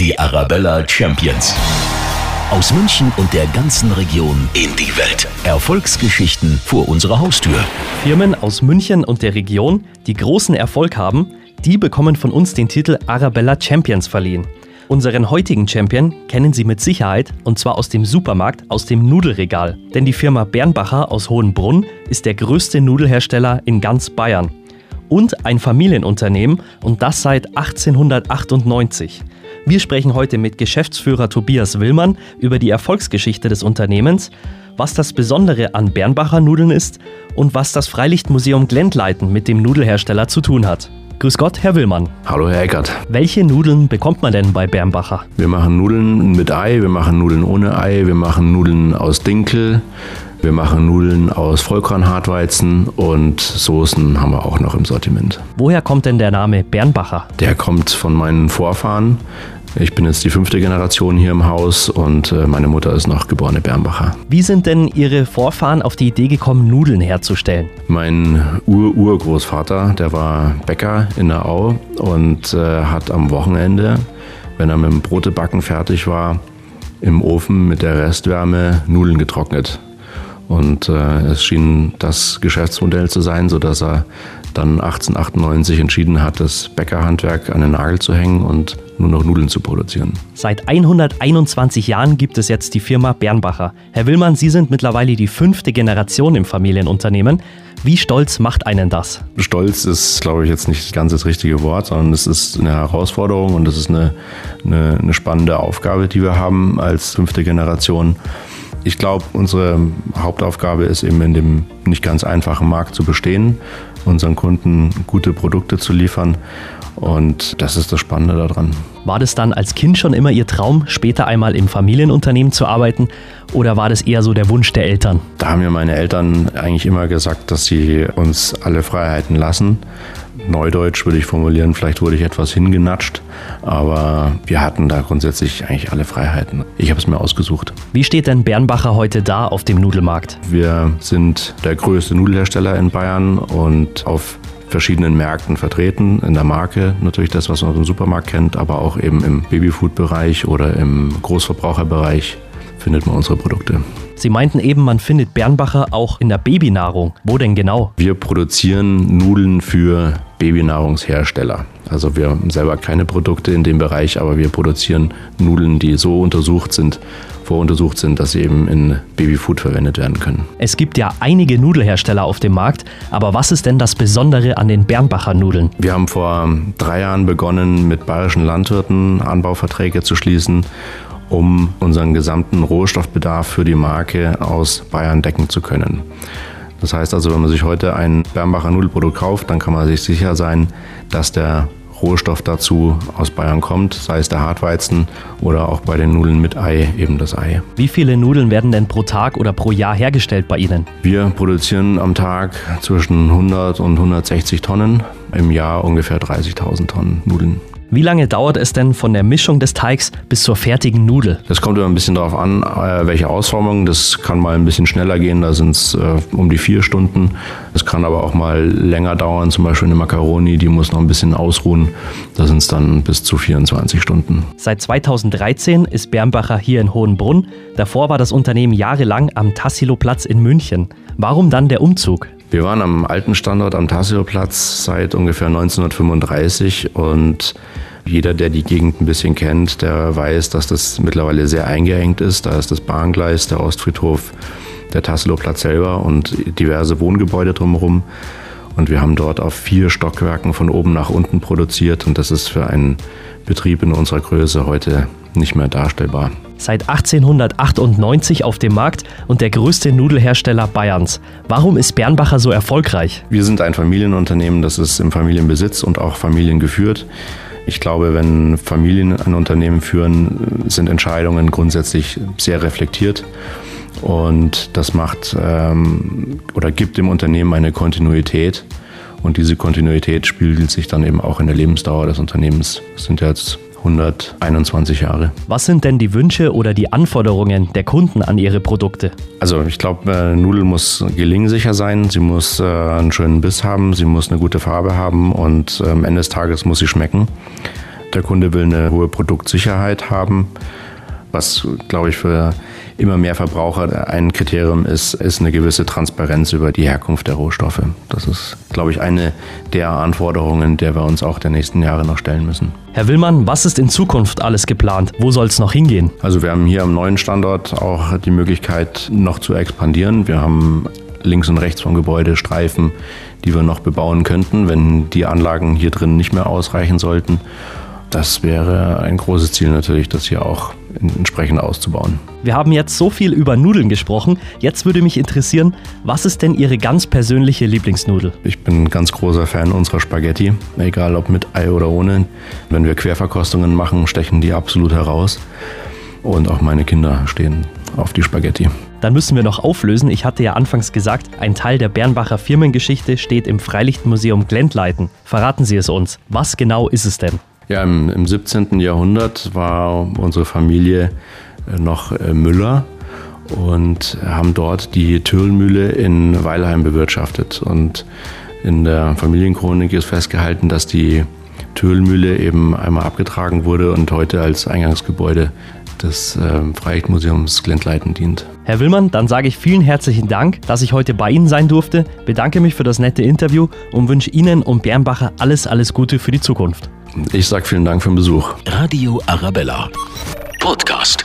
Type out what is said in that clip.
Die Arabella Champions. Aus München und der ganzen Region in die Welt. Erfolgsgeschichten vor unserer Haustür. Firmen aus München und der Region, die großen Erfolg haben, die bekommen von uns den Titel Arabella Champions verliehen. Unseren heutigen Champion kennen Sie mit Sicherheit und zwar aus dem Supermarkt, aus dem Nudelregal. Denn die Firma Bernbacher aus Hohenbrunn ist der größte Nudelhersteller in ganz Bayern. Und ein Familienunternehmen und das seit 1898. Wir sprechen heute mit Geschäftsführer Tobias Willmann über die Erfolgsgeschichte des Unternehmens, was das Besondere an Bernbacher Nudeln ist und was das Freilichtmuseum Glendleiten mit dem Nudelhersteller zu tun hat. Grüß Gott, Herr Willmann. Hallo, Herr Eckert. Welche Nudeln bekommt man denn bei Bernbacher? Wir machen Nudeln mit Ei, wir machen Nudeln ohne Ei, wir machen Nudeln aus Dinkel, wir machen Nudeln aus Vollkornhartweizen und Soßen haben wir auch noch im Sortiment. Woher kommt denn der Name Bernbacher? Der kommt von meinen Vorfahren. Ich bin jetzt die fünfte Generation hier im Haus und äh, meine Mutter ist noch geborene Bernbacher. Wie sind denn Ihre Vorfahren auf die Idee gekommen, Nudeln herzustellen? Mein Ur-Urgroßvater, der war Bäcker in der Au und äh, hat am Wochenende, wenn er mit dem Brotebacken fertig war, im Ofen mit der Restwärme Nudeln getrocknet. Und äh, es schien das Geschäftsmodell zu sein, sodass er dann 1898 entschieden hat, das Bäckerhandwerk an den Nagel zu hängen und nur noch Nudeln zu produzieren. Seit 121 Jahren gibt es jetzt die Firma Bernbacher. Herr Willmann, Sie sind mittlerweile die fünfte Generation im Familienunternehmen. Wie stolz macht einen das? Stolz ist, glaube ich, jetzt nicht ganz das richtige Wort, sondern es ist eine Herausforderung und es ist eine, eine, eine spannende Aufgabe, die wir haben als fünfte Generation. Ich glaube, unsere Hauptaufgabe ist eben in dem nicht ganz einfachen Markt zu bestehen, unseren Kunden gute Produkte zu liefern. Und das ist das Spannende daran. War das dann als Kind schon immer Ihr Traum, später einmal im Familienunternehmen zu arbeiten? Oder war das eher so der Wunsch der Eltern? Da haben mir meine Eltern eigentlich immer gesagt, dass sie uns alle Freiheiten lassen. Neudeutsch würde ich formulieren, vielleicht wurde ich etwas hingenatscht, aber wir hatten da grundsätzlich eigentlich alle Freiheiten. Ich habe es mir ausgesucht. Wie steht denn Bernbacher heute da auf dem Nudelmarkt? Wir sind der größte Nudelhersteller in Bayern und auf verschiedenen Märkten vertreten, in der Marke natürlich das, was man im Supermarkt kennt, aber auch eben im Babyfood-Bereich oder im Großverbraucherbereich findet man unsere Produkte. Sie meinten eben, man findet Bernbacher auch in der Babynahrung. Wo denn genau? Wir produzieren Nudeln für Babynahrungshersteller. Also wir haben selber keine Produkte in dem Bereich, aber wir produzieren Nudeln, die so untersucht sind, voruntersucht sind, dass sie eben in Babyfood verwendet werden können. Es gibt ja einige Nudelhersteller auf dem Markt, aber was ist denn das Besondere an den Bernbacher Nudeln? Wir haben vor drei Jahren begonnen, mit bayerischen Landwirten Anbauverträge zu schließen um unseren gesamten Rohstoffbedarf für die Marke aus Bayern decken zu können. Das heißt also, wenn man sich heute ein Bernbacher Nudelprodukt kauft, dann kann man sich sicher sein, dass der Rohstoff dazu aus Bayern kommt, sei es der Hartweizen oder auch bei den Nudeln mit Ei eben das Ei. Wie viele Nudeln werden denn pro Tag oder pro Jahr hergestellt bei Ihnen? Wir produzieren am Tag zwischen 100 und 160 Tonnen, im Jahr ungefähr 30.000 Tonnen Nudeln. Wie lange dauert es denn von der Mischung des Teigs bis zur fertigen Nudel? Das kommt immer ein bisschen darauf an, äh, welche Ausformung. Das kann mal ein bisschen schneller gehen, da sind es äh, um die vier Stunden. Es kann aber auch mal länger dauern, zum Beispiel eine Macaroni, die muss noch ein bisschen ausruhen. Da sind es dann bis zu 24 Stunden. Seit 2013 ist Bernbacher hier in Hohenbrunn. Davor war das Unternehmen jahrelang am Tassilo-Platz in München. Warum dann der Umzug? Wir waren am alten Standort am Tassilo-Platz seit ungefähr 1935 und jeder, der die Gegend ein bisschen kennt, der weiß, dass das mittlerweile sehr eingeengt ist. Da ist das Bahngleis, der Ostfriedhof, der Tassilo-Platz selber und diverse Wohngebäude drumherum. Und wir haben dort auf vier Stockwerken von oben nach unten produziert und das ist für einen Betrieb in unserer Größe heute nicht mehr darstellbar. Seit 1898 auf dem Markt und der größte Nudelhersteller Bayerns. Warum ist Bernbacher so erfolgreich? Wir sind ein Familienunternehmen, das ist im Familienbesitz und auch familiengeführt. Ich glaube, wenn Familien ein Unternehmen führen, sind Entscheidungen grundsätzlich sehr reflektiert. Und das macht ähm, oder gibt dem Unternehmen eine Kontinuität. Und diese Kontinuität spiegelt sich dann eben auch in der Lebensdauer des Unternehmens. Das sind jetzt 121 Jahre. Was sind denn die Wünsche oder die Anforderungen der Kunden an ihre Produkte? Also ich glaube, äh, Nudel muss gelingsicher sein, sie muss äh, einen schönen Biss haben, sie muss eine gute Farbe haben und äh, am Ende des Tages muss sie schmecken. Der Kunde will eine hohe Produktsicherheit haben, was, glaube ich, für immer mehr Verbraucher ein Kriterium ist, ist eine gewisse Transparenz über die Herkunft der Rohstoffe. Das ist, glaube ich, eine der Anforderungen, der wir uns auch der nächsten Jahre noch stellen müssen. Herr Willmann, was ist in Zukunft alles geplant? Wo soll es noch hingehen? Also wir haben hier am neuen Standort auch die Möglichkeit, noch zu expandieren. Wir haben links und rechts vom Gebäude Streifen, die wir noch bebauen könnten, wenn die Anlagen hier drin nicht mehr ausreichen sollten. Das wäre ein großes Ziel natürlich, das hier auch entsprechend auszubauen. Wir haben jetzt so viel über Nudeln gesprochen. Jetzt würde mich interessieren, was ist denn Ihre ganz persönliche Lieblingsnudel? Ich bin ein ganz großer Fan unserer Spaghetti, egal ob mit Ei oder ohne. Wenn wir Querverkostungen machen, stechen die absolut heraus. Und auch meine Kinder stehen auf die Spaghetti. Dann müssen wir noch auflösen. Ich hatte ja anfangs gesagt, ein Teil der Bernbacher Firmengeschichte steht im Freilichtmuseum Glendleiten. Verraten Sie es uns. Was genau ist es denn? Ja, im, im 17. Jahrhundert war unsere Familie äh, noch äh, Müller und haben dort die Türlmühle in Weilheim bewirtschaftet. Und in der Familienchronik ist festgehalten, dass die Türlmühle eben einmal abgetragen wurde und heute als Eingangsgebäude des äh, Freilichtmuseums Glendleiten dient. Herr Willmann, dann sage ich vielen herzlichen Dank, dass ich heute bei Ihnen sein durfte, bedanke mich für das nette Interview und wünsche Ihnen und Bernbacher alles, alles Gute für die Zukunft. Ich sage vielen Dank für den Besuch. Radio Arabella. Podcast.